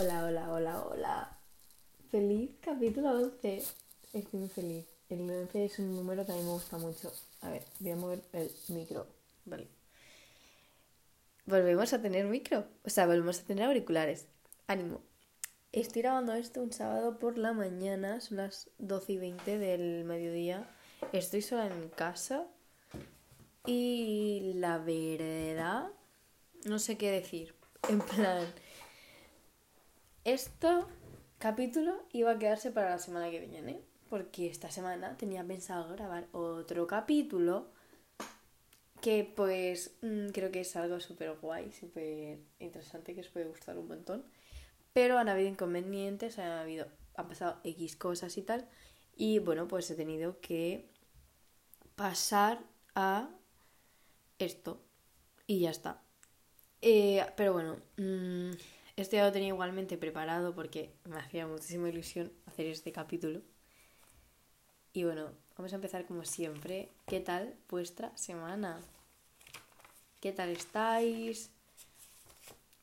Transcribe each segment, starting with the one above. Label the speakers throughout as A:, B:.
A: Hola, hola, hola, hola. Feliz capítulo 11. Estoy muy feliz. El 11 es un número que a mí me gusta mucho. A ver, voy a mover el micro. Vale. Volvemos a tener micro. O sea, volvemos a tener auriculares. Ánimo. Estoy grabando esto un sábado por la mañana. Son las 12 y 20 del mediodía. Estoy sola en casa. Y la verdad, no sé qué decir. En plan, este capítulo iba a quedarse para la semana que viene, porque esta semana tenía pensado grabar otro capítulo que pues mm, creo que es algo súper guay, súper interesante, que os puede gustar un montón. Pero han habido inconvenientes, han, habido, han pasado X cosas y tal. Y bueno, pues he tenido que pasar a esto. Y ya está. Eh, pero bueno, mmm, este ya lo tenía igualmente preparado porque me hacía muchísima ilusión hacer este capítulo. Y bueno, vamos a empezar como siempre. ¿Qué tal vuestra semana? ¿Qué tal estáis?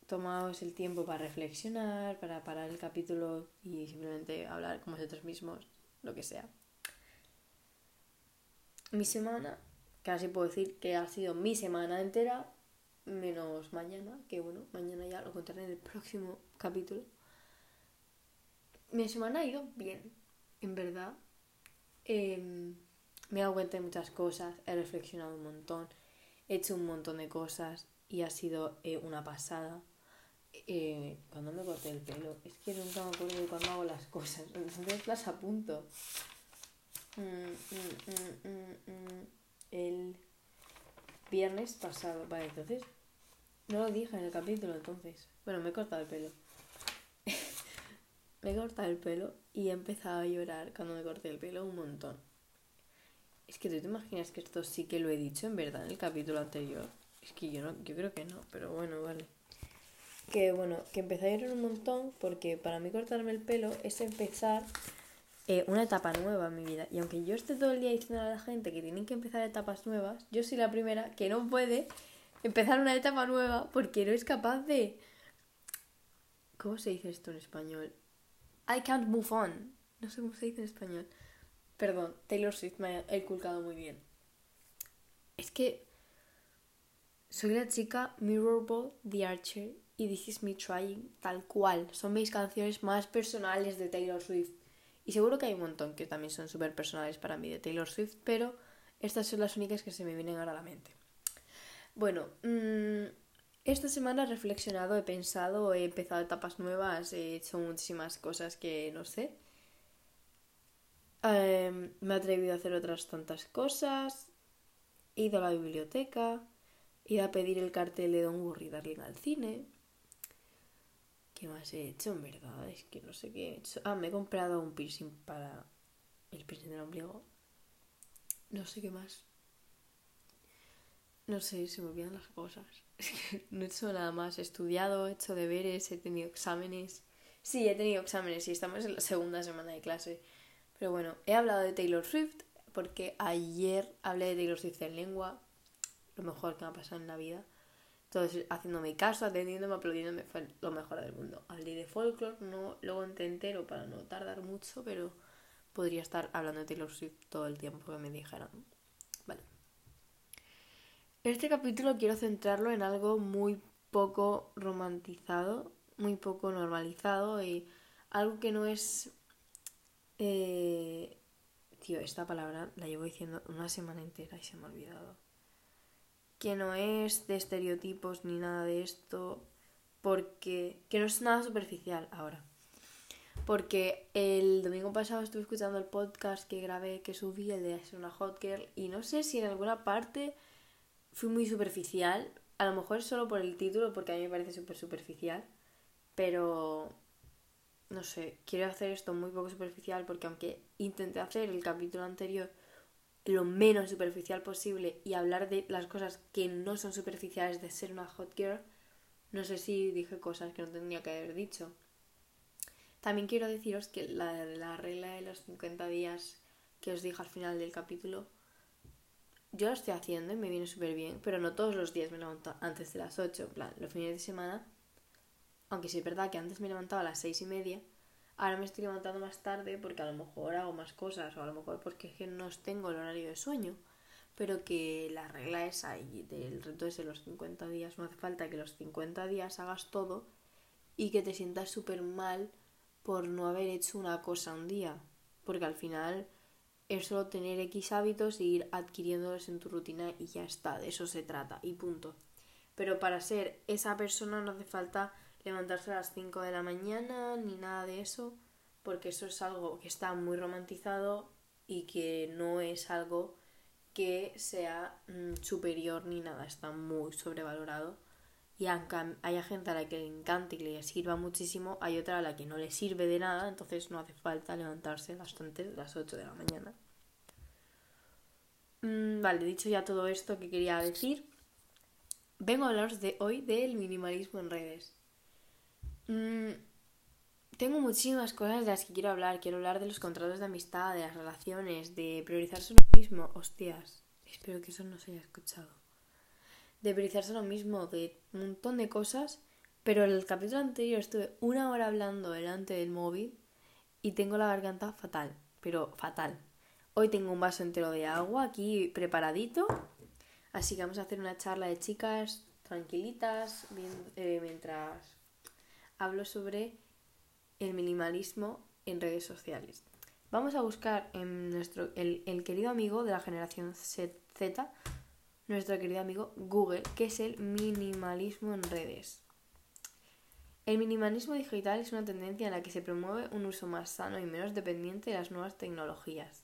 A: Tomaos el tiempo para reflexionar, para parar el capítulo y simplemente hablar con vosotros mismos, lo que sea. Mi semana, casi puedo decir que ha sido mi semana entera, menos mañana, que bueno, mañana ya lo contaré en el próximo capítulo. Mi semana ha ido bien, en verdad. Em, me he dado cuenta de muchas cosas, he reflexionado un montón, he hecho un montón de cosas y ha sido eh, una pasada. Eh, cuando me corté el pelo, es que nunca me acuerdo de cuando hago las cosas, entonces las apunto. Mm, mm, mm, el viernes pasado, vale, entonces no lo dije en el capítulo entonces. Bueno, me he cortado el pelo. me he cortado el pelo y he empezado a llorar cuando me corté el pelo un montón. Es que tú te imaginas que esto sí que lo he dicho en verdad en el capítulo anterior. Es que yo no, yo creo que no, pero bueno, vale. Que bueno, que empecé a llorar un montón porque para mí cortarme el pelo es empezar eh, una etapa nueva en mi vida. Y aunque yo esté todo el día diciendo a la gente que tienen que empezar etapas nuevas, yo soy la primera que no puede empezar una etapa nueva porque no es capaz de... ¿Cómo se dice esto en español? I can't move on. No sé cómo se dice en español. Perdón, Taylor Swift me ha inculcado muy bien. Es que soy la chica Mirrorball, The Archer y This Is Me Trying, tal cual. Son mis canciones más personales de Taylor Swift. Y seguro que hay un montón que también son súper personales para mí de Taylor Swift, pero estas son las únicas que se me vienen ahora a la mente. Bueno, mm, esta semana he reflexionado, he pensado, he empezado etapas nuevas, he hecho muchísimas cosas que no sé. Em, me he atrevido a hacer otras tantas cosas. He ido a la biblioteca. He ido a pedir el cartel de Don Burry Darling al cine. ¿Qué más he hecho en verdad? Es que no sé qué he hecho. Ah, me he comprado un piercing para el piercing del ombligo. No sé qué más. No sé, se me olvidan las cosas. no he hecho nada más. He estudiado, he hecho deberes, he tenido exámenes. Sí, he tenido exámenes y estamos en la segunda semana de clase. Pero bueno, he hablado de Taylor Swift porque ayer hablé de Taylor Swift en lengua. Lo mejor que me ha pasado en la vida. Entonces, haciéndome caso, atendiéndome, aplaudiéndome, fue lo mejor del mundo. Hablé de folklore, no lo conté entero para no tardar mucho, pero podría estar hablando de Taylor Swift todo el tiempo que me dijeran. Este capítulo quiero centrarlo en algo muy poco romantizado, muy poco normalizado y algo que no es... Eh... Tío, esta palabra la llevo diciendo una semana entera y se me ha olvidado. Que no es de estereotipos ni nada de esto, porque... que no es nada superficial ahora. Porque el domingo pasado estuve escuchando el podcast que grabé, que subí, el de ser una hot girl, y no sé si en alguna parte fui muy superficial. A lo mejor solo por el título, porque a mí me parece súper superficial. Pero no sé, quiero hacer esto muy poco superficial porque aunque intenté hacer el capítulo anterior lo menos superficial posible y hablar de las cosas que no son superficiales de ser una hot girl, no sé si dije cosas que no tendría que haber dicho. También quiero deciros que la, la regla de los 50 días que os dije al final del capítulo yo lo estoy haciendo y me viene súper bien, pero no todos los días me levanto antes de las 8, en plan, los fines de semana Aunque sí es verdad que antes me levantaba a las seis y media, ahora me estoy levantando más tarde porque a lo mejor hago más cosas o a lo mejor porque es que no tengo el horario de sueño. Pero que la regla es ahí, del reto es de los 50 días. No hace falta que los 50 días hagas todo y que te sientas súper mal por no haber hecho una cosa un día. Porque al final es solo tener X hábitos e ir adquiriéndolos en tu rutina y ya está, de eso se trata y punto. Pero para ser esa persona no hace falta levantarse a las 5 de la mañana ni nada de eso, porque eso es algo que está muy romantizado y que no es algo que sea mm, superior ni nada, está muy sobrevalorado. Y aunque haya gente a la que le encante y le sirva muchísimo, hay otra a la que no le sirve de nada, entonces no hace falta levantarse bastante las 8 de la mañana. Mm, vale, dicho ya todo esto que quería decir, vengo a hablaros de hoy del minimalismo en redes. Mm, tengo muchísimas cosas de las que quiero hablar. Quiero hablar de los contratos de amistad, de las relaciones, de priorizarse uno mismo. Hostias, espero que eso no se haya escuchado. De lo mismo, de un montón de cosas. Pero en el capítulo anterior estuve una hora hablando delante del móvil y tengo la garganta fatal, pero fatal. Hoy tengo un vaso entero de agua aquí preparadito. Así que vamos a hacer una charla de chicas tranquilitas eh, mientras hablo sobre el minimalismo en redes sociales. Vamos a buscar en nuestro, el, el querido amigo de la generación Z, nuestro querido amigo Google, que es el minimalismo en redes. El minimalismo digital es una tendencia en la que se promueve un uso más sano y menos dependiente de las nuevas tecnologías.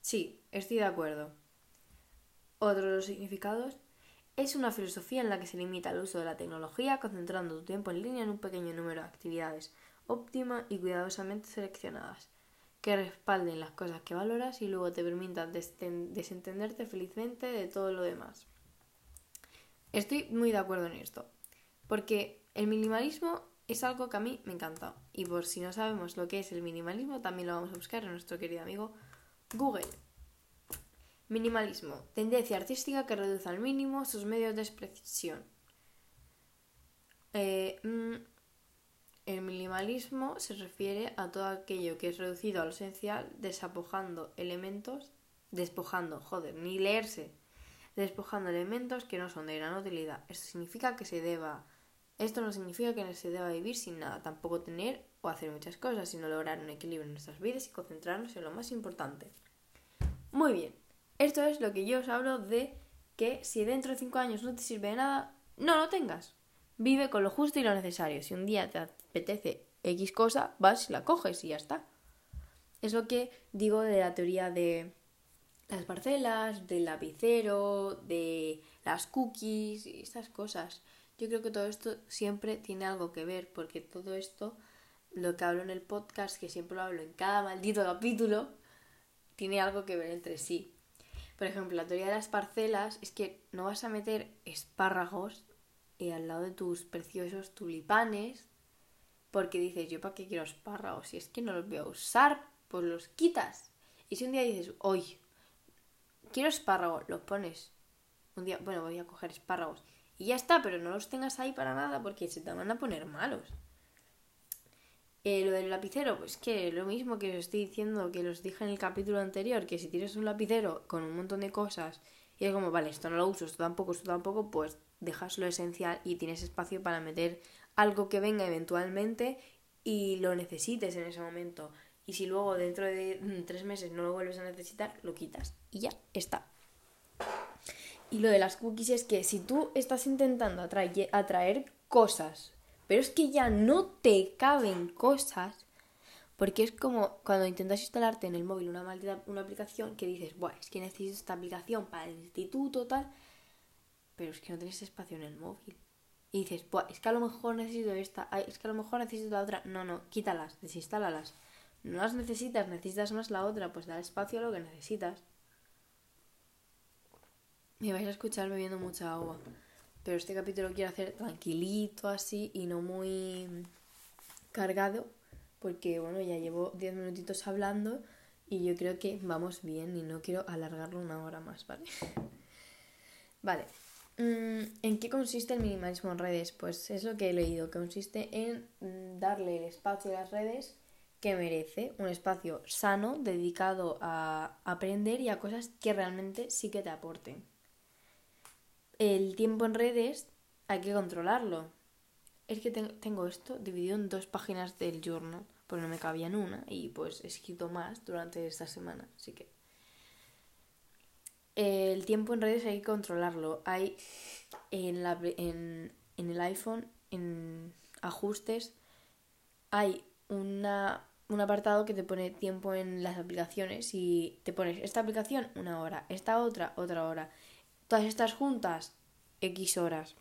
A: Sí, estoy de acuerdo. Otro de los significados es una filosofía en la que se limita el uso de la tecnología concentrando tu tiempo en línea en un pequeño número de actividades óptima y cuidadosamente seleccionadas, que respalden las cosas que valoras y luego te permitan desentenderte felizmente de todo lo demás. Estoy muy de acuerdo en esto, porque el minimalismo es algo que a mí me encanta. Y por si no sabemos lo que es el minimalismo, también lo vamos a buscar en nuestro querido amigo Google. Minimalismo. Tendencia artística que reduce al mínimo sus medios de expresión. Eh, minimalismo se refiere a todo aquello que es reducido a lo esencial, despojando elementos, despojando, joder, ni leerse, despojando elementos que no son de gran utilidad. Esto significa que se deba, esto no significa que se deba vivir sin nada, tampoco tener o hacer muchas cosas, sino lograr un equilibrio en nuestras vidas y concentrarnos en lo más importante. Muy bien, esto es lo que yo os hablo de que si dentro de 5 años no te sirve de nada, no lo tengas. Vive con lo justo y lo necesario. Si un día te apetece X cosa, vas y la coges y ya está. Es lo que digo de la teoría de las parcelas, del lapicero, de las cookies y estas cosas. Yo creo que todo esto siempre tiene algo que ver, porque todo esto, lo que hablo en el podcast, que siempre lo hablo en cada maldito capítulo, tiene algo que ver entre sí. Por ejemplo, la teoría de las parcelas es que no vas a meter espárragos eh, al lado de tus preciosos tulipanes porque dices, yo para qué quiero espárragos, si es que no los voy a usar, pues los quitas. Y si un día dices, hoy quiero espárragos, los pones. Un día, bueno, voy a coger espárragos. Y ya está, pero no los tengas ahí para nada porque se te van a poner malos. Eh, lo del lapicero, pues que lo mismo que os estoy diciendo, que os dije en el capítulo anterior, que si tienes un lapicero con un montón de cosas y es como, vale, esto no lo uso, esto tampoco, esto tampoco, pues dejas lo esencial y tienes espacio para meter algo que venga eventualmente y lo necesites en ese momento. Y si luego dentro de mm, tres meses no lo vuelves a necesitar, lo quitas y ya está. Y lo de las cookies es que si tú estás intentando atraer, atraer cosas pero es que ya no te caben cosas. Porque es como cuando intentas instalarte en el móvil una maldita una aplicación que dices, Buah, es que necesito esta aplicación para el instituto, tal. Pero es que no tienes espacio en el móvil. Y dices, Buah, es que a lo mejor necesito esta, es que a lo mejor necesito la otra. No, no, quítalas, desinstálalas. No las necesitas, necesitas más la otra, pues da espacio a lo que necesitas. Me vais a escuchar bebiendo mucha agua. Pero este capítulo quiero hacer tranquilito así y no muy cargado. Porque bueno, ya llevo 10 minutitos hablando y yo creo que vamos bien y no quiero alargarlo una hora más, ¿vale? vale. Mm, ¿en qué consiste el minimalismo en redes? Pues es lo que he leído, consiste en mm, darle el espacio a las redes que merece, un espacio sano dedicado a aprender y a cosas que realmente sí que te aporten. El tiempo en redes hay que controlarlo. Es que tengo esto dividido en dos páginas del journal, porque no me cabía en una y pues he escrito más durante esta semana, así que el tiempo en redes hay que controlarlo. Hay en, la, en, en el iPhone, en ajustes, hay una un apartado que te pone tiempo en las aplicaciones y te pones esta aplicación una hora, esta otra otra hora, todas estas juntas X horas.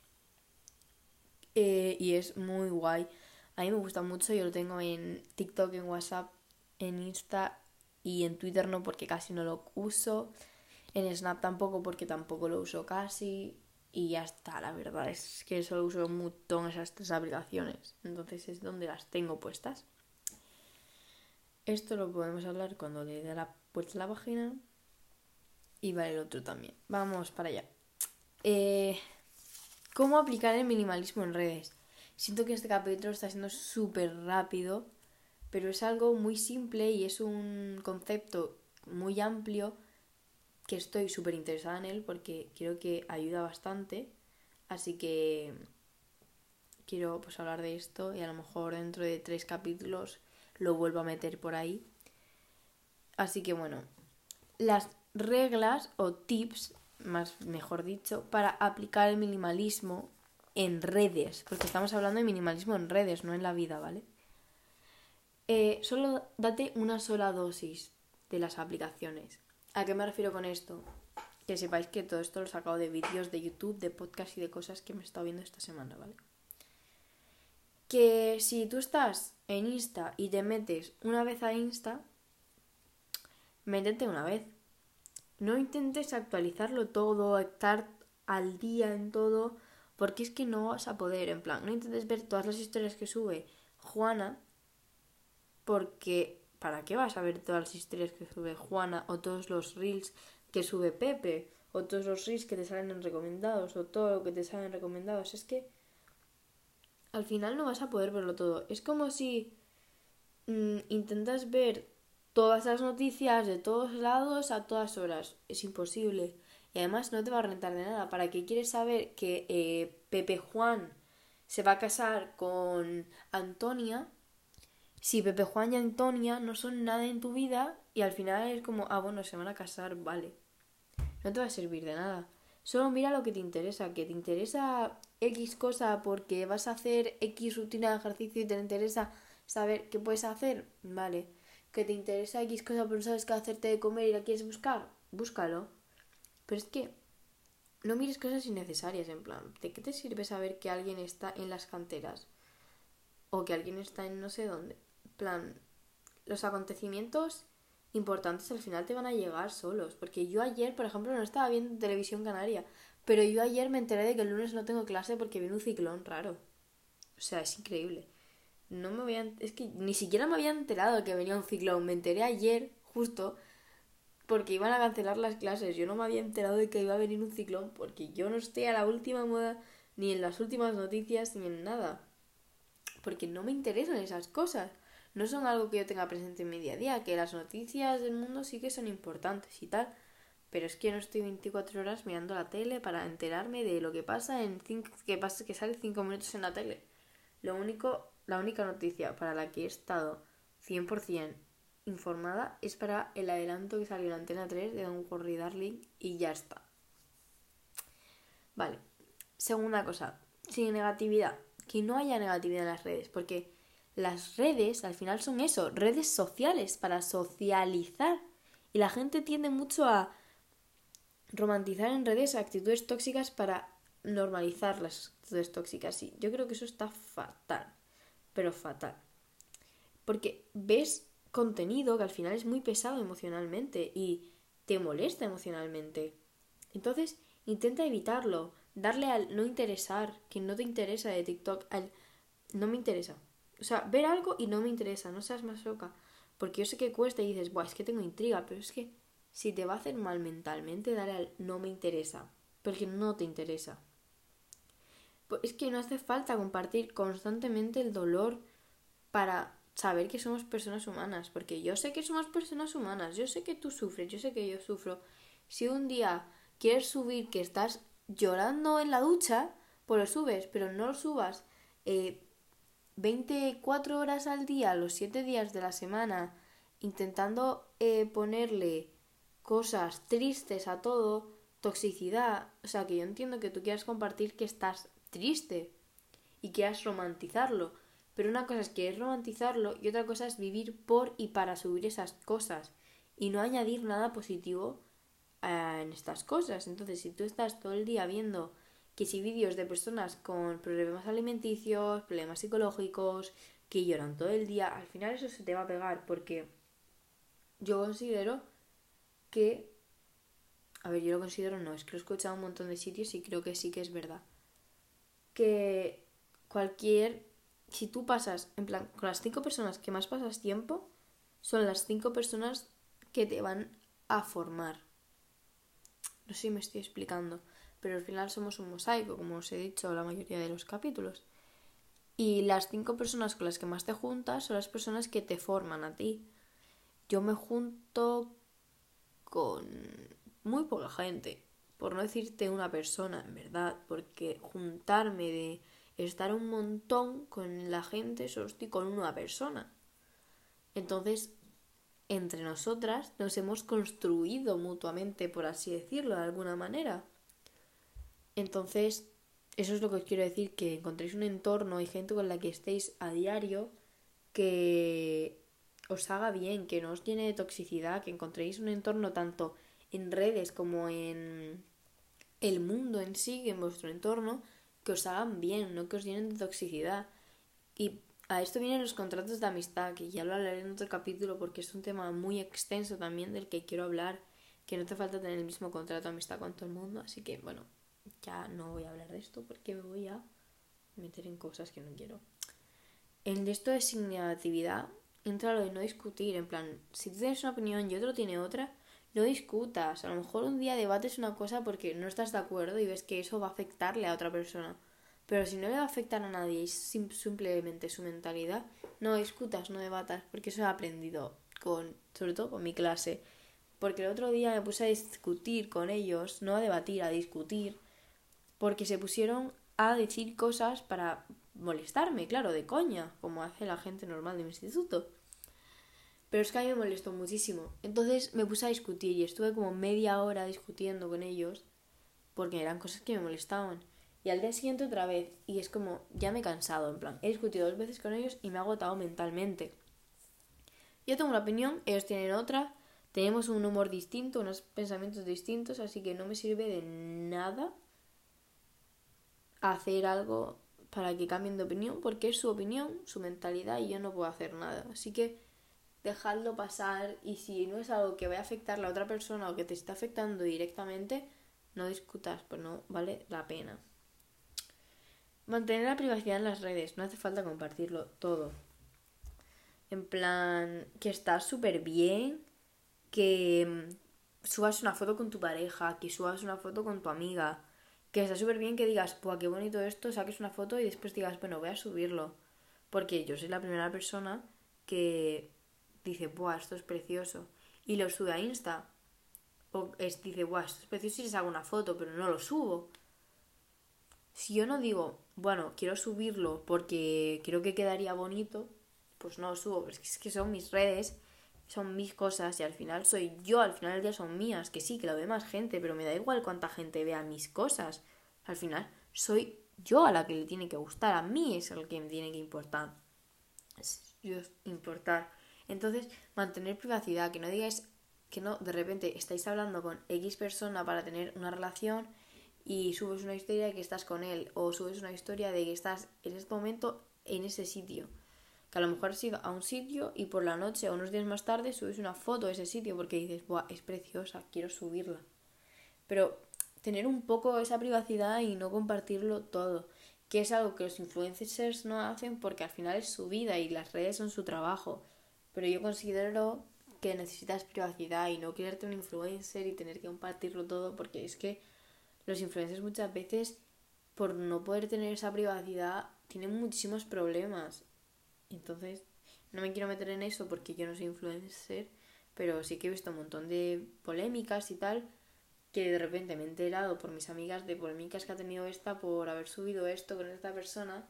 A: Eh, y es muy guay. A mí me gusta mucho, yo lo tengo en TikTok, en WhatsApp, en Insta y en Twitter no porque casi no lo uso. En Snap tampoco porque tampoco lo uso casi. Y ya está, la verdad es que solo uso un montón esas tres aplicaciones. Entonces es donde las tengo puestas. Esto lo podemos hablar cuando le dé la vuelta la página. Y vale el otro también. Vamos para allá. Eh, ¿Cómo aplicar el minimalismo en redes? Siento que este capítulo está siendo súper rápido, pero es algo muy simple y es un concepto muy amplio que estoy súper interesada en él porque creo que ayuda bastante. Así que quiero pues hablar de esto y a lo mejor dentro de tres capítulos lo vuelvo a meter por ahí. Así que bueno, las reglas o tips, más mejor dicho, para aplicar el minimalismo en redes, porque estamos hablando de minimalismo en redes, no en la vida, ¿vale? Eh, solo date una sola dosis de las aplicaciones. ¿A qué me refiero con esto? Que sepáis que todo esto lo he sacado de vídeos de YouTube, de podcast y de cosas que me he estado viendo esta semana, ¿vale? Que si tú estás en Insta y te metes una vez a Insta, métete una vez. No intentes actualizarlo todo, estar al día en todo, porque es que no vas a poder, en plan, no intentes ver todas las historias que sube Juana, porque ¿para qué vas a ver todas las historias que sube Juana o todos los reels que sube Pepe o todos los reels que te salen en recomendados o todo lo que te salen recomendados? Es que al final no vas a poder verlo todo. Es como si mm, intentas ver todas las noticias de todos lados a todas horas. Es imposible. Y además no te va a rentar de nada. ¿Para qué quieres saber que eh, Pepe Juan se va a casar con Antonia? Si Pepe Juan y Antonia no son nada en tu vida y al final es como, ah, bueno, se van a casar, vale. No te va a servir de nada. Solo mira lo que te interesa, que te interesa X cosa porque vas a hacer X rutina de ejercicio y te interesa saber qué puedes hacer, vale. Que te interesa X cosa pero no sabes qué hacerte de comer y la quieres buscar, búscalo. Pero es que no mires cosas innecesarias, en plan, ¿de qué te sirve saber que alguien está en las canteras? O que alguien está en no sé dónde. Plan, los acontecimientos importantes al final te van a llegar solos. Porque yo ayer, por ejemplo, no estaba viendo televisión canaria. Pero yo ayer me enteré de que el lunes no tengo clase porque viene un ciclón raro. O sea, es increíble. No me había... Es que ni siquiera me había enterado que venía un ciclón. Me enteré ayer, justo, porque iban a cancelar las clases. Yo no me había enterado de que iba a venir un ciclón porque yo no estoy a la última moda, ni en las últimas noticias, ni en nada. Porque no me interesan esas cosas no son algo que yo tenga presente en mi día a día, que las noticias del mundo sí que son importantes y tal, pero es que no estoy 24 horas mirando la tele para enterarme de lo que pasa en cinco, que pasa que sale 5 minutos en la tele. Lo único, la única noticia para la que he estado 100% informada es para el adelanto que salió en Antena 3 de Don Corri Darling y ya está. Vale. Segunda cosa, sin negatividad. Que no haya negatividad en las redes, porque las redes al final son eso, redes sociales para socializar. Y la gente tiende mucho a romantizar en redes actitudes tóxicas para normalizar las actitudes tóxicas. Y yo creo que eso está fatal, pero fatal. Porque ves contenido que al final es muy pesado emocionalmente y te molesta emocionalmente. Entonces, intenta evitarlo, darle al no interesar, que no te interesa de TikTok, al no me interesa, o sea, ver algo y no me interesa, no seas más loca. Porque yo sé que cuesta y dices, Buah, es que tengo intriga, pero es que si te va a hacer mal mentalmente, dale al no me interesa. porque no te interesa. Pues es que no hace falta compartir constantemente el dolor para saber que somos personas humanas, porque yo sé que somos personas humanas, yo sé que tú sufres, yo sé que yo sufro. Si un día quieres subir que estás llorando en la ducha, pues lo subes, pero no lo subas eh, 24 horas al día, los 7 días de la semana, intentando eh, ponerle cosas tristes a todo, toxicidad, o sea que yo entiendo que tú quieras compartir que estás triste y quieras romantizarlo, pero una cosa es que es romantizarlo y otra cosa es vivir por y para subir esas cosas y no añadir nada positivo eh, en estas cosas. Entonces, si tú estás todo el día viendo que si vídeos de personas con problemas alimenticios, problemas psicológicos, que lloran todo el día, al final eso se te va a pegar porque yo considero que... A ver, yo lo considero no, es que lo he escuchado un montón de sitios y creo que sí que es verdad. Que cualquier... Si tú pasas, en plan, con las cinco personas que más pasas tiempo, son las cinco personas que te van a formar. No sé si me estoy explicando pero al final somos un mosaico, como os he dicho la mayoría de los capítulos. Y las cinco personas con las que más te juntas son las personas que te forman a ti. Yo me junto con muy poca gente, por no decirte una persona, en verdad, porque juntarme de estar un montón con la gente, solo estoy con una persona. Entonces, entre nosotras nos hemos construido mutuamente, por así decirlo, de alguna manera. Entonces, eso es lo que os quiero decir, que encontréis un entorno y gente con la que estéis a diario que os haga bien, que no os llene de toxicidad, que encontréis un entorno tanto en redes como en el mundo en sí, en vuestro entorno, que os hagan bien, no que os llenen de toxicidad. Y a esto vienen los contratos de amistad, que ya lo hablaré en otro capítulo porque es un tema muy extenso también del que quiero hablar, que no te falta tener el mismo contrato de amistad con todo el mundo, así que bueno, ya no voy a hablar de esto porque me voy a meter en cosas que no quiero. En esto de sin negatividad entra lo de no discutir, en plan, si tú tienes una opinión y otro tiene otra, no discutas. A lo mejor un día debates una cosa porque no estás de acuerdo y ves que eso va a afectarle a otra persona. Pero si no le va a afectar a nadie y simplemente su mentalidad, no discutas, no debatas, porque eso he aprendido con, sobre todo con mi clase. Porque el otro día me puse a discutir con ellos, no a debatir, a discutir, porque se pusieron a decir cosas para molestarme, claro, de coña, como hace la gente normal de mi instituto. Pero es que a mí me molestó muchísimo. Entonces me puse a discutir y estuve como media hora discutiendo con ellos porque eran cosas que me molestaban. Y al día siguiente otra vez. Y es como, ya me he cansado, en plan, he discutido dos veces con ellos y me ha agotado mentalmente. Yo tengo una opinión, ellos tienen otra, tenemos un humor distinto, unos pensamientos distintos, así que no me sirve de nada hacer algo para que cambien de opinión, porque es su opinión, su mentalidad y yo no puedo hacer nada. Así que dejadlo pasar y si no es algo que vaya a afectar a la otra persona o que te está afectando directamente, no discutas, pues no vale la pena. Mantener la privacidad en las redes, no hace falta compartirlo todo. En plan, que estás súper bien, que mm, subas una foto con tu pareja, que subas una foto con tu amiga, que está súper bien que digas, ¡buah, qué bonito esto! Saques una foto y después digas, bueno, voy a subirlo. Porque yo soy la primera persona que dice, ¡buah, esto es precioso! Y lo sube a Insta. O es, dice, ¡buah, esto es precioso! Y les hago una foto, pero no lo subo. Si yo no digo, bueno, quiero subirlo porque creo que quedaría bonito, pues no lo subo. Es que son mis redes, son mis cosas y al final soy yo, al final del día son mías. Que sí, que lo ve más gente, pero me da igual cuánta gente vea mis cosas. Al final soy yo a la que le tiene que gustar, a mí es el que me tiene que importar. Yo importar. Entonces, mantener privacidad, que no digáis que no, de repente estáis hablando con X persona para tener una relación y subes una historia de que estás con él o subes una historia de que estás en este momento en ese sitio. Que a lo mejor has ido a un sitio y por la noche o unos días más tarde subes una foto de ese sitio porque dices, Buah, es preciosa, quiero subirla. Pero tener un poco esa privacidad y no compartirlo todo, que es algo que los influencers no hacen porque al final es su vida y las redes son su trabajo. Pero yo considero que necesitas privacidad y no quererte un influencer y tener que compartirlo todo porque es que los influencers muchas veces, por no poder tener esa privacidad, tienen muchísimos problemas. Entonces, no me quiero meter en eso porque yo no soy influencer, pero sí que he visto un montón de polémicas y tal, que de repente me he enterado por mis amigas de polémicas que ha tenido esta por haber subido esto con esta persona,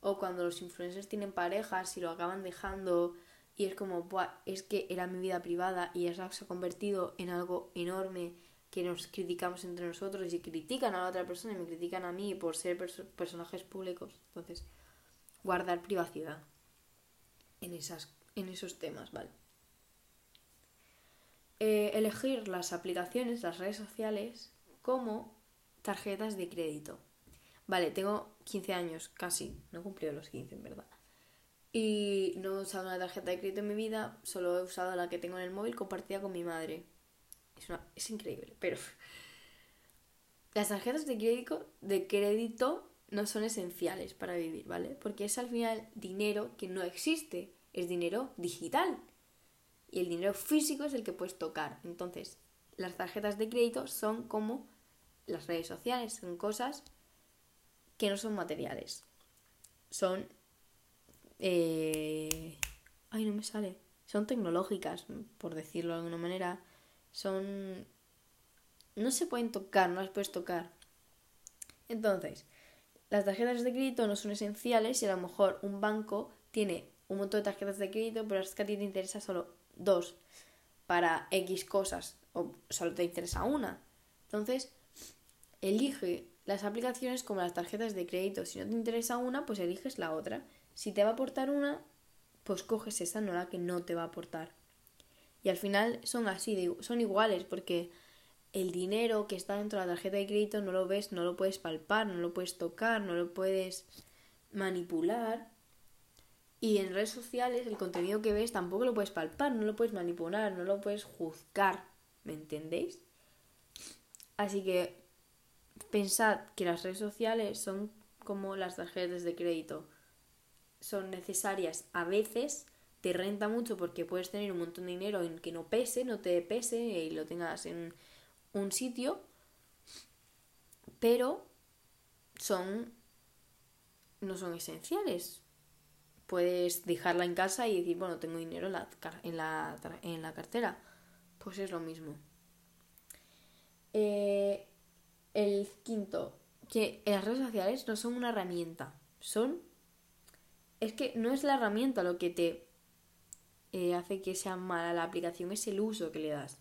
A: o cuando los influencers tienen parejas y lo acaban dejando y es como, es que era mi vida privada y eso se ha convertido en algo enorme que nos criticamos entre nosotros y critican a la otra persona y me critican a mí por ser personajes públicos. Entonces, guardar privacidad en, esas, en esos temas, ¿vale? Eh, elegir las aplicaciones, las redes sociales, como tarjetas de crédito. Vale, tengo 15 años, casi, no he cumplido los 15 en verdad. Y no he usado una tarjeta de crédito en mi vida, solo he usado la que tengo en el móvil compartida con mi madre. Es, es increíble, pero... Las tarjetas de crédito, de crédito no son esenciales para vivir, ¿vale? Porque es al final dinero que no existe, es dinero digital. Y el dinero físico es el que puedes tocar. Entonces, las tarjetas de crédito son como las redes sociales, son cosas que no son materiales. Son eh, ay, no me sale. Son tecnológicas, por decirlo de alguna manera. Son... No se pueden tocar, no las puedes tocar. Entonces, las tarjetas de crédito no son esenciales y a lo mejor un banco tiene un montón de tarjetas de crédito, pero es que a ti te interesa solo dos para X cosas o solo te interesa una. Entonces, elige las aplicaciones como las tarjetas de crédito. Si no te interesa una, pues eliges la otra. Si te va a aportar una, pues coges esa, no la que no te va a aportar. Y al final son así, son iguales, porque el dinero que está dentro de la tarjeta de crédito no lo ves, no lo puedes palpar, no lo puedes tocar, no lo puedes manipular. Y en redes sociales el contenido que ves tampoco lo puedes palpar, no lo puedes manipular, no lo puedes juzgar. ¿Me entendéis? Así que pensad que las redes sociales son como las tarjetas de crédito son necesarias a veces, te renta mucho porque puedes tener un montón de dinero en que no pese, no te pese y lo tengas en un sitio, pero son no son esenciales. Puedes dejarla en casa y decir, bueno, tengo dinero en la, en la, en la cartera. Pues es lo mismo. Eh, el quinto, que las redes sociales no son una herramienta, son es que no es la herramienta lo que te eh, hace que sea mala la aplicación, es el uso que le das.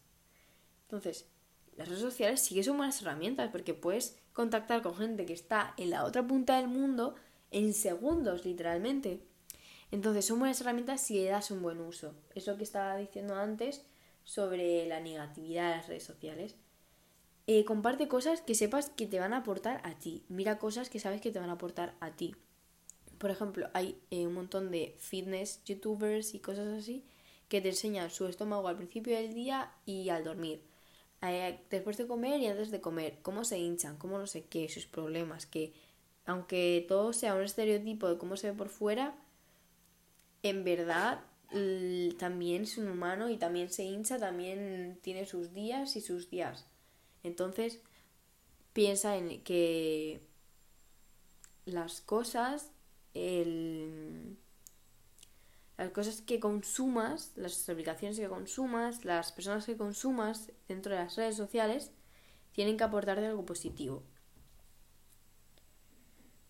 A: Entonces, las redes sociales sí que son buenas herramientas porque puedes contactar con gente que está en la otra punta del mundo en segundos, literalmente. Entonces, son buenas herramientas si le das un buen uso. Es lo que estaba diciendo antes sobre la negatividad de las redes sociales. Eh, comparte cosas que sepas que te van a aportar a ti. Mira cosas que sabes que te van a aportar a ti por ejemplo, hay eh, un montón de fitness youtubers y cosas así que te enseñan su estómago al principio del día y al dormir. Eh, después de comer y antes de comer, cómo se hinchan, cómo no sé qué, sus problemas, que aunque todo sea un estereotipo de cómo se ve por fuera, en verdad también es un humano y también se hincha, también tiene sus días y sus días. Entonces, piensa en que las cosas el, las cosas que consumas, las aplicaciones que consumas, las personas que consumas dentro de las redes sociales, tienen que aportarte algo positivo.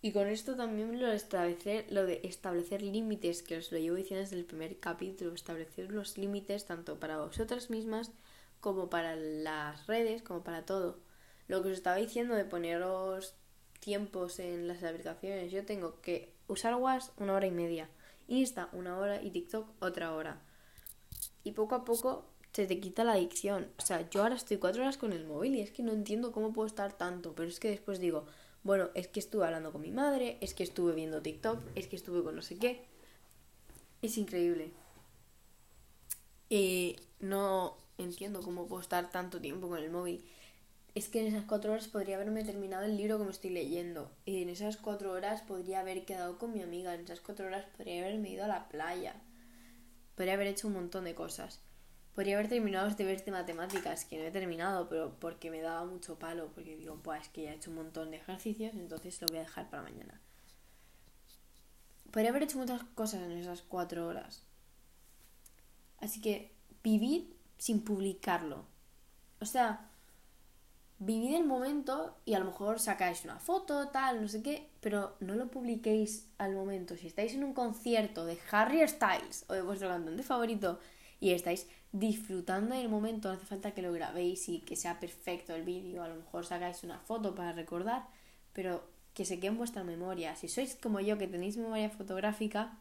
A: Y con esto también lo establecer, lo de establecer límites, que os lo llevo diciendo desde el primer capítulo, establecer los límites tanto para vosotras mismas como para las redes, como para todo. Lo que os estaba diciendo de poneros tiempos en las aplicaciones, yo tengo que usar WhatsApp una hora y media, Insta una hora y TikTok otra hora. Y poco a poco se te quita la adicción. O sea, yo ahora estoy cuatro horas con el móvil y es que no entiendo cómo puedo estar tanto, pero es que después digo, bueno, es que estuve hablando con mi madre, es que estuve viendo TikTok, es que estuve con no sé qué. Es increíble. Y no entiendo cómo puedo estar tanto tiempo con el móvil es que en esas cuatro horas podría haberme terminado el libro que me estoy leyendo. Y en esas cuatro horas podría haber quedado con mi amiga. En esas cuatro horas podría haberme ido a la playa. Podría haber hecho un montón de cosas. Podría haber terminado los deberes de matemáticas, que no he terminado, pero porque me daba mucho palo, porque digo, pues es que ya he hecho un montón de ejercicios, entonces lo voy a dejar para mañana. Podría haber hecho muchas cosas en esas cuatro horas. Así que vivid sin publicarlo. O sea, vivid el momento y a lo mejor sacáis una foto, tal, no sé qué, pero no lo publiquéis al momento. Si estáis en un concierto de Harry Styles o de vuestro cantante favorito y estáis disfrutando del momento, no hace falta que lo grabéis y que sea perfecto el vídeo, a lo mejor sacáis una foto para recordar, pero que se quede en vuestra memoria. Si sois como yo que tenéis memoria fotográfica,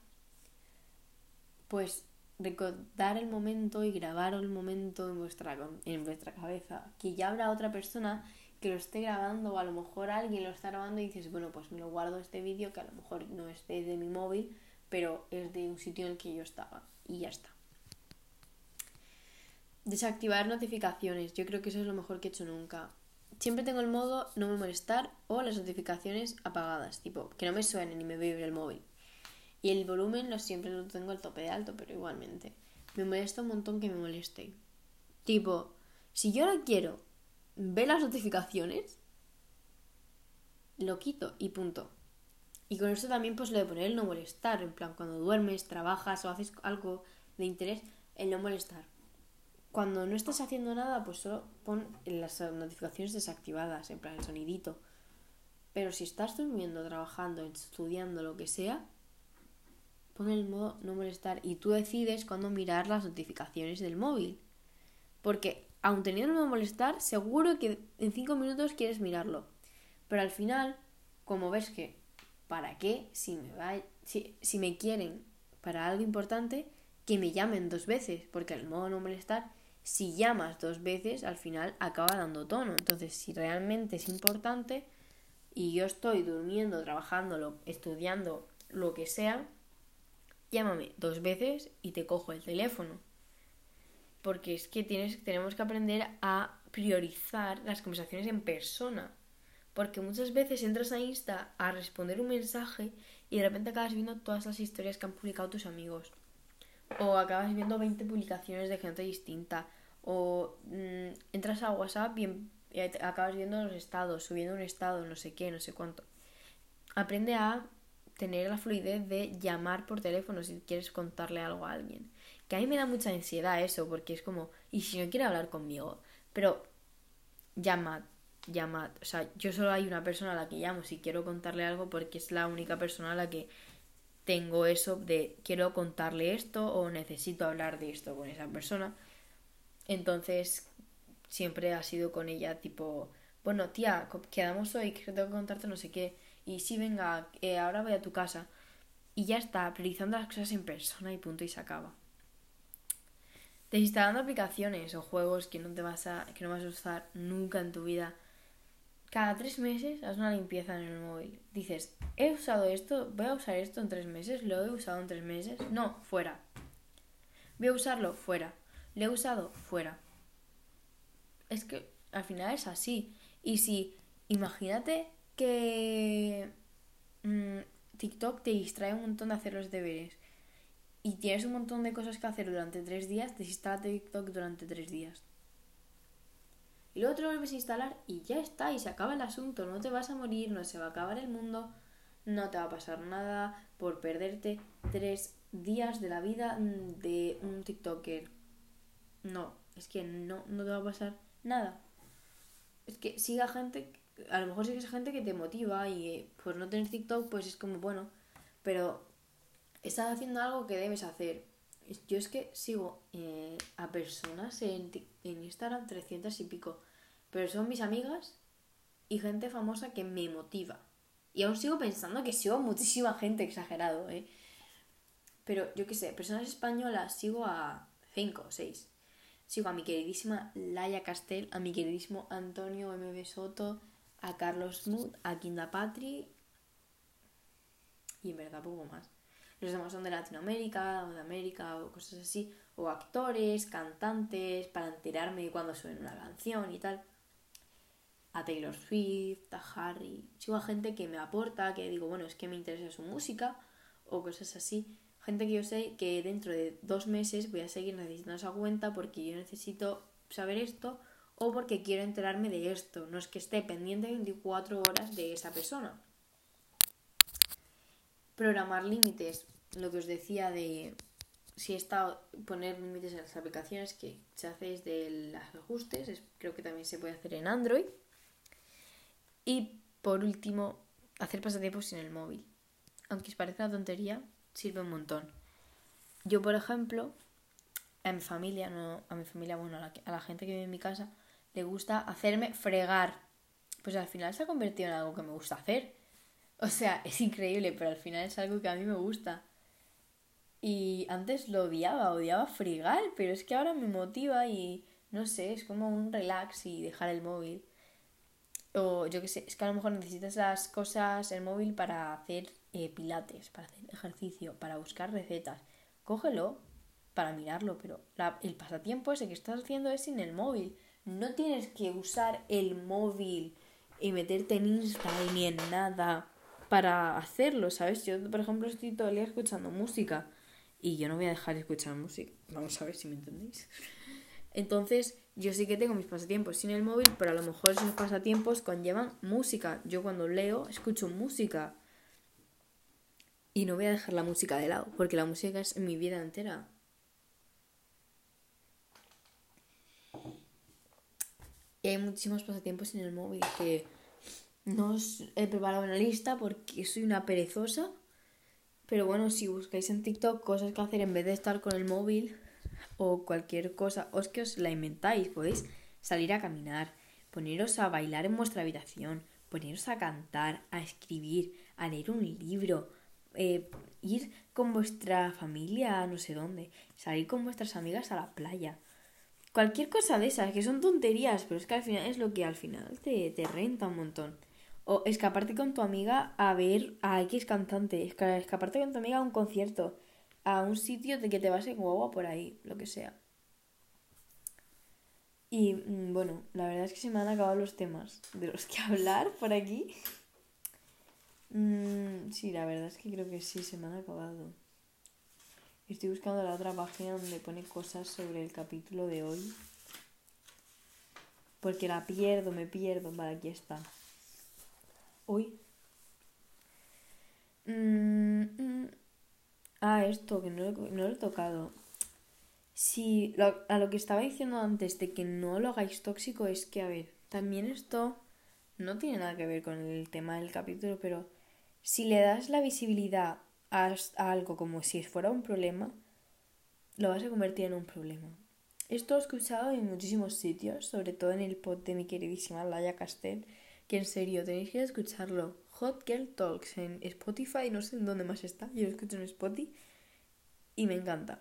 A: pues recordar el momento y grabar el momento en vuestra, en vuestra cabeza. Que ya habrá otra persona que lo esté grabando o a lo mejor alguien lo está grabando y dices, bueno, pues me lo guardo este vídeo que a lo mejor no es de mi móvil, pero es de un sitio en el que yo estaba y ya está. Desactivar notificaciones. Yo creo que eso es lo mejor que he hecho nunca. Siempre tengo el modo no me molestar o las notificaciones apagadas, tipo que no me suenen ni me vibre el móvil. Y el volumen lo siempre lo tengo al tope de alto, pero igualmente. Me molesta un montón que me moleste. Tipo, si yo no quiero ver las notificaciones, lo quito y punto. Y con esto también pues lo de poner el no molestar, en plan cuando duermes, trabajas o haces algo de interés, el no molestar cuando no estás haciendo nada, pues solo pon las notificaciones desactivadas, en plan el sonidito. Pero si estás durmiendo, trabajando, estudiando, lo que sea, pon el modo no molestar y tú decides cuándo mirar las notificaciones del móvil. Porque, aun teniendo no molestar, seguro que en 5 minutos quieres mirarlo. Pero al final, como ves que, ¿para qué? Si me, va, si, si me quieren para algo importante, que me llamen dos veces, porque el modo no molestar si llamas dos veces, al final acaba dando tono. Entonces, si realmente es importante y yo estoy durmiendo, trabajando, estudiando, lo que sea, llámame dos veces y te cojo el teléfono. Porque es que tienes, tenemos que aprender a priorizar las conversaciones en persona. Porque muchas veces entras a Insta a responder un mensaje y de repente acabas viendo todas las historias que han publicado tus amigos o acabas viendo 20 publicaciones de gente distinta, o mm, entras a WhatsApp y, em, y, acabas viendo los estados, subiendo un estado, no sé qué, no sé cuánto. Aprende a tener la fluidez de llamar por teléfono si quieres contarle algo a alguien. Que a mí me da mucha ansiedad eso, porque es como, ¿y si no quiere hablar conmigo? Pero llamad, llamad. O sea, yo solo hay una persona a la que llamo si quiero contarle algo porque es la única persona a la que tengo eso de quiero contarle esto o necesito hablar de esto con esa persona. Entonces, siempre ha sido con ella tipo, bueno, tía, quedamos hoy, que tengo que contarte no sé qué. Y sí, venga, eh, ahora voy a tu casa. Y ya está, priorizando las cosas en persona y punto y se acaba. Desinstalando aplicaciones o juegos que no te vas a, que no vas a usar nunca en tu vida cada tres meses haz una limpieza en el móvil. Dices, he usado esto, voy a usar esto en tres meses, lo he usado en tres meses. No, fuera. Voy a usarlo, fuera. Lo he usado, fuera. Es que al final es así. Y si, imagínate que mm, TikTok te distrae un montón de hacer los deberes y tienes un montón de cosas que hacer durante tres días, desinstala TikTok durante tres días. Y luego te lo vuelves a instalar y ya está, y se acaba el asunto. No te vas a morir, no se va a acabar el mundo, no te va a pasar nada por perderte tres días de la vida mm, de un TikToker. No, es que no, no te va a pasar nada. Es que siga gente, a lo mejor sigues gente que te motiva y por no tener TikTok pues es como bueno, pero estás haciendo algo que debes hacer. Yo es que sigo eh, a personas en, Instagram 300 y pico, pero son mis amigas y gente famosa que me motiva. Y aún sigo pensando que sigo muchísima gente exagerado, ¿eh? Pero yo qué sé, personas españolas sigo a 5 o 6. Sigo a mi queridísima Laia Castel, a mi queridísimo Antonio M. Soto, a Carlos Mood, a Kinda Patri y en verdad poco más los demás son de Latinoamérica o de América o cosas así, o actores, cantantes, para enterarme cuando suena una canción y tal. A Taylor Swift, a Harry, sigo a gente que me aporta, que digo, bueno, es que me interesa su música o cosas así. gente que yo sé que dentro de dos meses voy a seguir necesitando esa cuenta porque yo necesito saber esto o porque quiero enterarme de esto. No es que esté pendiente 24 horas de esa persona. Programar límites, lo que os decía de si está poner límites en las aplicaciones que se hace desde los ajustes, creo que también se puede hacer en Android. Y por último, hacer pasatiempos sin el móvil. Aunque os parezca una tontería, sirve un montón. Yo, por ejemplo, a mi familia, no, a mi familia, bueno, a la, a la gente que vive en mi casa, le gusta hacerme fregar. Pues al final se ha convertido en algo que me gusta hacer. O sea, es increíble, pero al final es algo que a mí me gusta. Y antes lo odiaba, odiaba fregar, pero es que ahora me motiva y no sé, es como un relax y dejar el móvil. O yo qué sé, es que a lo mejor necesitas las cosas, el móvil para hacer eh, pilates, para hacer ejercicio, para buscar recetas. Cógelo para mirarlo, pero el pasatiempo ese que estás haciendo es sin el móvil. No tienes que usar el móvil y meterte en Instagram ni en nada para hacerlo, ¿sabes? Yo, por ejemplo, estoy todo el día escuchando música y yo no voy a dejar de escuchar música. Vamos a ver si me entendéis. Entonces, yo sí que tengo mis pasatiempos sin el móvil, pero a lo mejor esos pasatiempos conllevan música. Yo cuando leo escucho música. Y no voy a dejar la música de lado, porque la música es mi vida entera. Y hay muchísimos pasatiempos en el móvil que no os he preparado una lista porque soy una perezosa. Pero bueno, si buscáis en TikTok cosas que hacer en vez de estar con el móvil, o cualquier cosa, os que os la inventáis, podéis salir a caminar, poneros a bailar en vuestra habitación, poneros a cantar, a escribir, a leer un libro, eh, ir con vuestra familia a no sé dónde, salir con vuestras amigas a la playa. Cualquier cosa de esas, que son tonterías, pero es que al final es lo que al final te, te renta un montón. O escaparte con tu amiga a ver a X cantante, escaparte con tu amiga a un concierto, a un sitio de que te vas en guagua por ahí, lo que sea. Y mm, bueno, la verdad es que se me han acabado los temas de los que hablar por aquí. Mm, sí, la verdad es que creo que sí, se me han acabado. Estoy buscando la otra página donde pone cosas sobre el capítulo de hoy. Porque la pierdo, me pierdo. Vale, aquí está. Uy. Mm, Ah, esto, que no, lo he tocado. Si a lo que estaba diciendo antes de que no lo hagáis tóxico es que, a ver, también esto no tiene nada que ver con el tema del capítulo, pero si le das la visibilidad a, algo como si fuera un problema, lo vas a convertir en un problema. Esto lo he escuchado en muchísimos sitios, sobre todo en el pod de mi queridísima Laia Castel, que en serio tenéis que escucharlo. Hot Girl Talks en Spotify, no sé en dónde más está, yo lo escucho en Spotify y me encanta.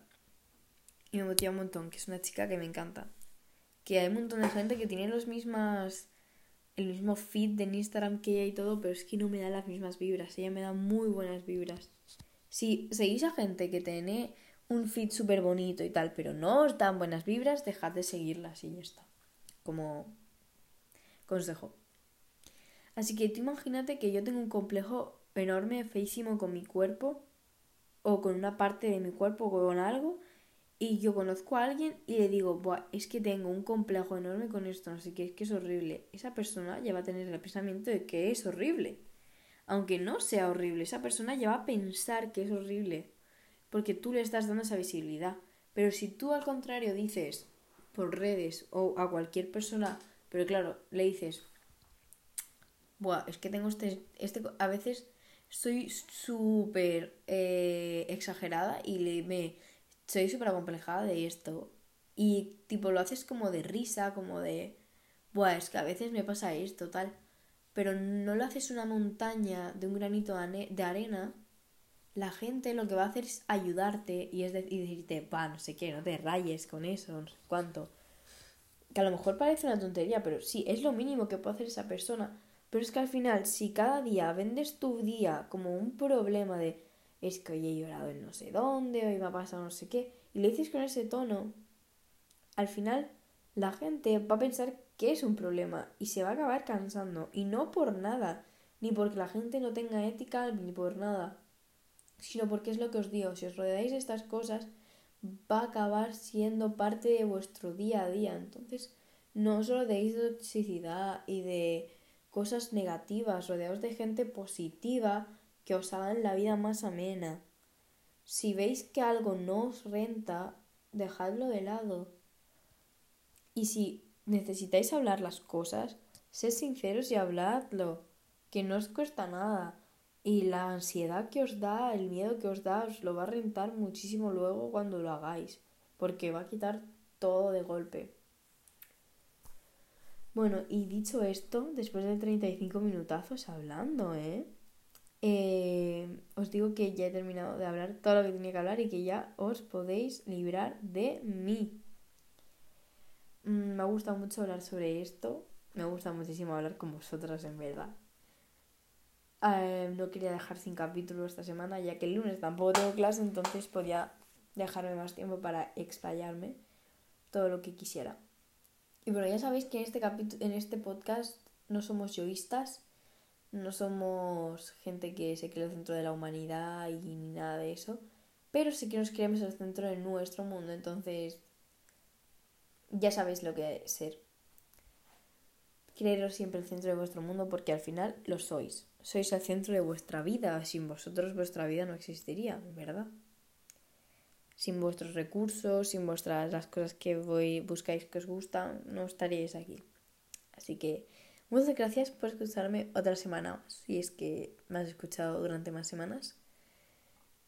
A: Y me motiva un montón, que es una chica que me encanta. Que hay un montón de gente que tiene los mismas el mismo feed de Instagram que ella y todo, pero es que no me da las mismas vibras. Ella me da muy buenas vibras. Si seguís a gente que tiene un feed súper bonito y tal, pero no os dan buenas vibras, dejad de seguirlas y ya está. Como consejo. Así que tú imagínate que yo tengo un complejo enorme, feísimo con mi cuerpo, o con una parte de mi cuerpo, o con algo, y yo conozco a alguien y le digo, Buah, es que tengo un complejo enorme con esto, sé qué, es que es horrible. Esa persona ya va a tener el pensamiento de que es horrible. Aunque no sea horrible, esa persona ya va a pensar que es horrible, porque tú le estás dando esa visibilidad. Pero si tú al contrario dices por redes o a cualquier persona, pero claro, le dices, Buah, es que tengo este, este a veces soy súper eh, exagerada y le, me, soy súper acomplejada de esto. Y tipo lo haces como de risa, como de, buah, es que a veces me pasa esto, tal. Pero no lo haces una montaña de un granito de arena. La gente lo que va a hacer es ayudarte y es decirte, va, no sé qué, no te rayes con eso, no sé cuánto. Que a lo mejor parece una tontería, pero sí, es lo mínimo que puede hacer esa persona pero es que al final, si cada día vendes tu día como un problema de es que hoy he llorado en no sé dónde, hoy me ha pasado no sé qué, y le dices con ese tono, al final la gente va a pensar que es un problema y se va a acabar cansando. Y no por nada, ni porque la gente no tenga ética, ni por nada. sino porque es lo que os digo, si os rodeáis de estas cosas, va a acabar siendo parte de vuestro día a día. Entonces, no os rodeéis de toxicidad y de cosas negativas, rodeaos de gente positiva que os hagan la vida más amena. Si veis que algo no os renta, dejadlo de lado. Y si necesitáis hablar las cosas, sed sinceros y habladlo, que no os cuesta nada. Y la ansiedad que os da, el miedo que os da, os lo va a rentar muchísimo luego cuando lo hagáis, porque va a quitar todo de golpe. Bueno, y dicho esto, después de 35 minutazos hablando, ¿eh? ¿eh? Os digo que ya he terminado de hablar todo lo que tenía que hablar y que ya os podéis librar de mí. Mm, me ha gustado mucho hablar sobre esto. Me gusta muchísimo hablar con vosotras, en verdad. Eh, no quería dejar sin capítulo esta semana, ya que el lunes tampoco tengo clase, entonces podía dejarme más tiempo para explayarme todo lo que quisiera. Y bueno, ya sabéis que en este, en este podcast no somos yoístas, no somos gente que se cree el centro de la humanidad y ni nada de eso, pero sí que nos creemos el centro de nuestro mundo, entonces ya sabéis lo que es ser. Creeros siempre el centro de vuestro mundo porque al final lo sois. Sois el centro de vuestra vida. Sin vosotros vuestra vida no existiría, ¿verdad? Sin vuestros recursos, sin vuestras las cosas que voy, buscáis que os gustan, no estaríais aquí. Así que muchas gracias por escucharme otra semana si es que me has escuchado durante más semanas.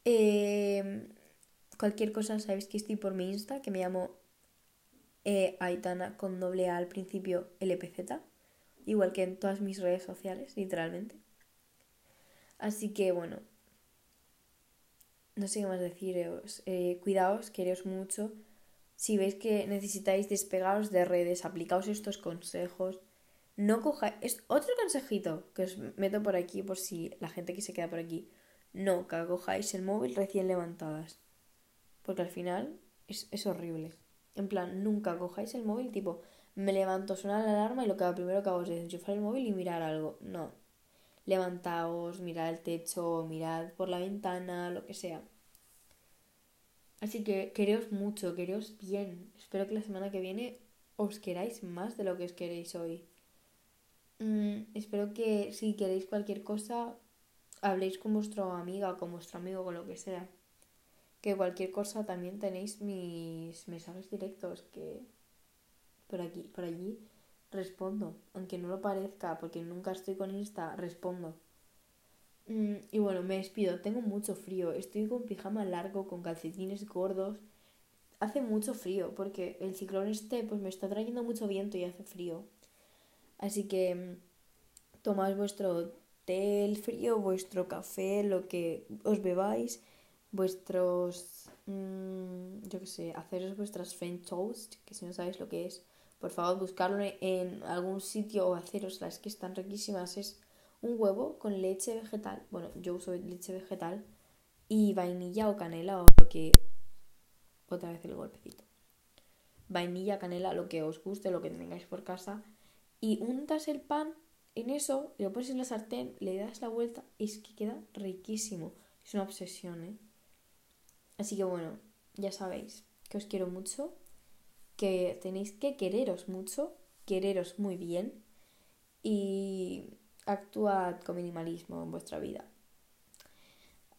A: Em, cualquier cosa sabéis que estoy por mi Insta, que me llamo eh, Aitana con doble A al principio LPZ, igual que en todas mis redes sociales, literalmente. Así que bueno, no sé qué más deciros. Eh, cuidaos, quereos mucho. Si veis que necesitáis despegaros de redes, aplicaos estos consejos. No cojáis. Es otro consejito que os meto por aquí por si la gente que se queda por aquí. No, que cojáis el móvil recién levantadas. Porque al final es, es horrible. En plan, nunca cojáis el móvil tipo, me levanto, suena la alarma y lo que primero que hago es enchufar el móvil y mirar algo. No, levantaos, mirad el techo, mirad por la ventana, lo que sea. Así que quereos mucho, quereos bien. Espero que la semana que viene os queráis más de lo que os queréis hoy. Mm, espero que si queréis cualquier cosa, habléis con vuestra amiga, con vuestro amigo, con lo que sea. Que cualquier cosa también tenéis mis mensajes directos que por aquí, por allí respondo, aunque no lo parezca, porque nunca estoy con Insta, respondo. Mm, y bueno, me despido, tengo mucho frío, estoy con pijama largo, con calcetines gordos. Hace mucho frío, porque el ciclón este pues me está trayendo mucho viento y hace frío. Así que mm, tomad vuestro té frío, vuestro café, lo que os bebáis, vuestros, mm, yo qué sé, haceros vuestras French toast, que si no sabéis lo que es, por favor, buscarlo en algún sitio o haceroslas, que están riquísimas. Es un huevo con leche vegetal. Bueno, yo uso leche vegetal y vainilla o canela o lo que... Otra vez el golpecito. Vainilla, canela, lo que os guste, lo que tengáis por casa. Y untas el pan en eso, lo pones en la sartén, le das la vuelta y es que queda riquísimo. Es una obsesión, ¿eh? Así que bueno, ya sabéis que os quiero mucho que tenéis que quereros mucho, quereros muy bien y actuad con minimalismo en vuestra vida.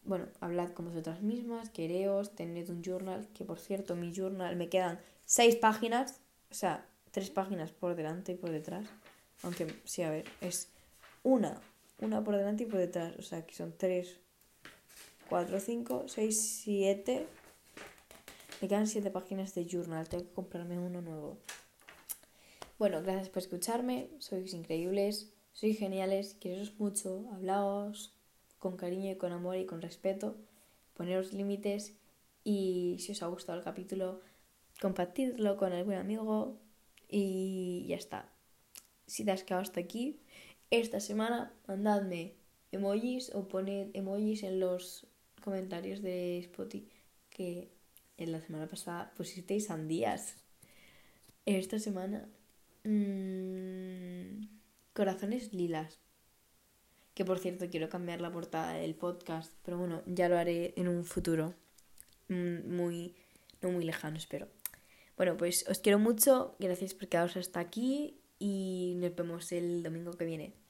A: Bueno, hablad con vosotras mismas, quereos, tened un journal, que por cierto, mi journal me quedan seis páginas, o sea, tres páginas por delante y por detrás. Aunque, sí, a ver, es una, una por delante y por detrás, o sea, que son tres, cuatro, cinco, seis, siete, me quedan 7 páginas de journal, tengo que comprarme uno nuevo. Bueno, gracias por escucharme, sois increíbles, sois geniales, quereros mucho, hablaos con cariño y con amor y con respeto, poneros límites y si os ha gustado el capítulo, compartidlo con algún amigo y ya está. Si te has quedado hasta aquí, esta semana mandadme emojis o poned emojis en los comentarios de Spotify que en la semana pasada pusisteis sandías. Esta semana, mmm, corazones lilas. Que por cierto, quiero cambiar la portada del podcast, pero bueno, ya lo haré en un futuro mm, muy, no muy lejano, espero. Bueno, pues os quiero mucho, gracias por quedaros hasta aquí y nos vemos el domingo que viene.